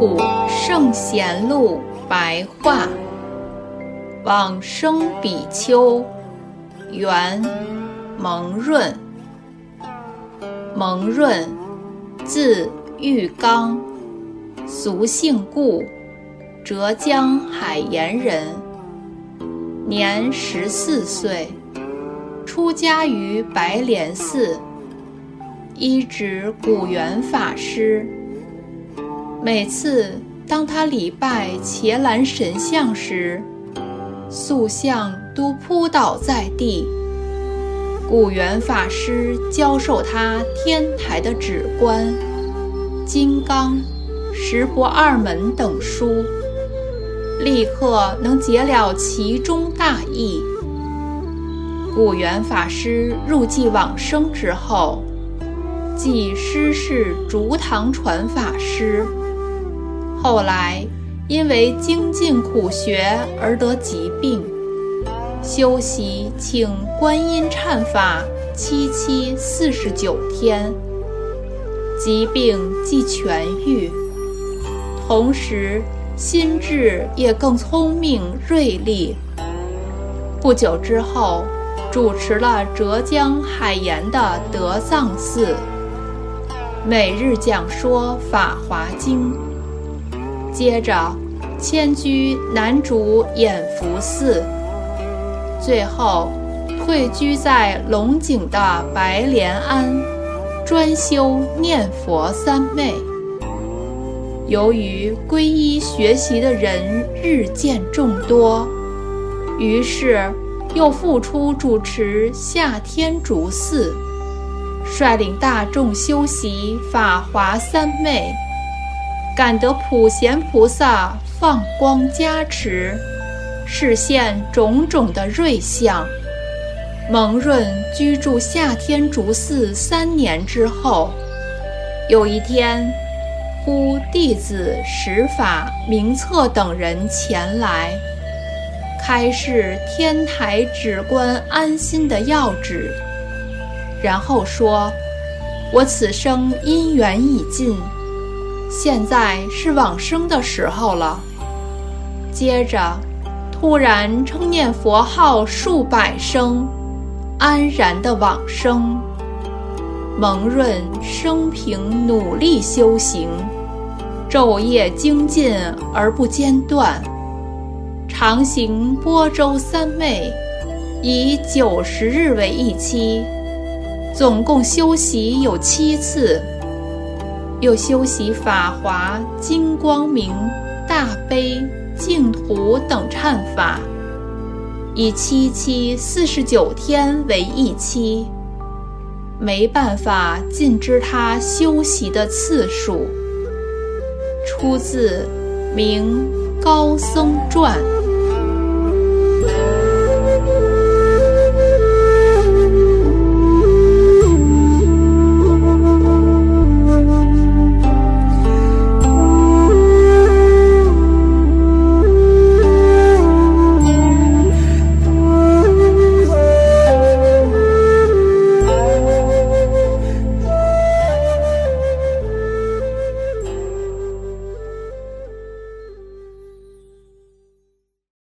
普圣贤录白话，往生比丘，元蒙润。蒙润，字玉刚，俗姓顾，浙江海盐人。年十四岁，出家于白莲寺，依止古元法师。每次当他礼拜伽蓝神像时，塑像都扑倒在地。古元法师教授他天台的止观、金刚、十不二门等书，立刻能解了其中大义。古元法师入寂往生之后，即师事竹堂传法师。后来，因为精进苦学而得疾病，修习请观音忏法七七四十九天，疾病即痊愈，同时心智也更聪明锐利。不久之后，主持了浙江海盐的德藏寺，每日讲说《法华经》。接着迁居南竹演福寺，最后退居在龙井的白莲庵，专修念佛三昧。由于皈依学习的人日渐众多，于是又复出主持夏天竺寺，率领大众修习法华三昧。感得普贤菩萨放光加持，示现种种的瑞相。蒙润居住夏天竺寺三年之后，有一天，呼弟子十法明策等人前来，开示天台止观安心的要旨，然后说：“我此生因缘已尽。”现在是往生的时候了。接着，突然称念佛号数百声，安然的往生。蒙润生平努力修行，昼夜精进而不间断，常行波州三昧，以九十日为一期，总共修习有七次。又修习法华、金光明、大悲、净土等忏法，以七七四十九天为一期，没办法尽知他修习的次数。出自《明高僧传》。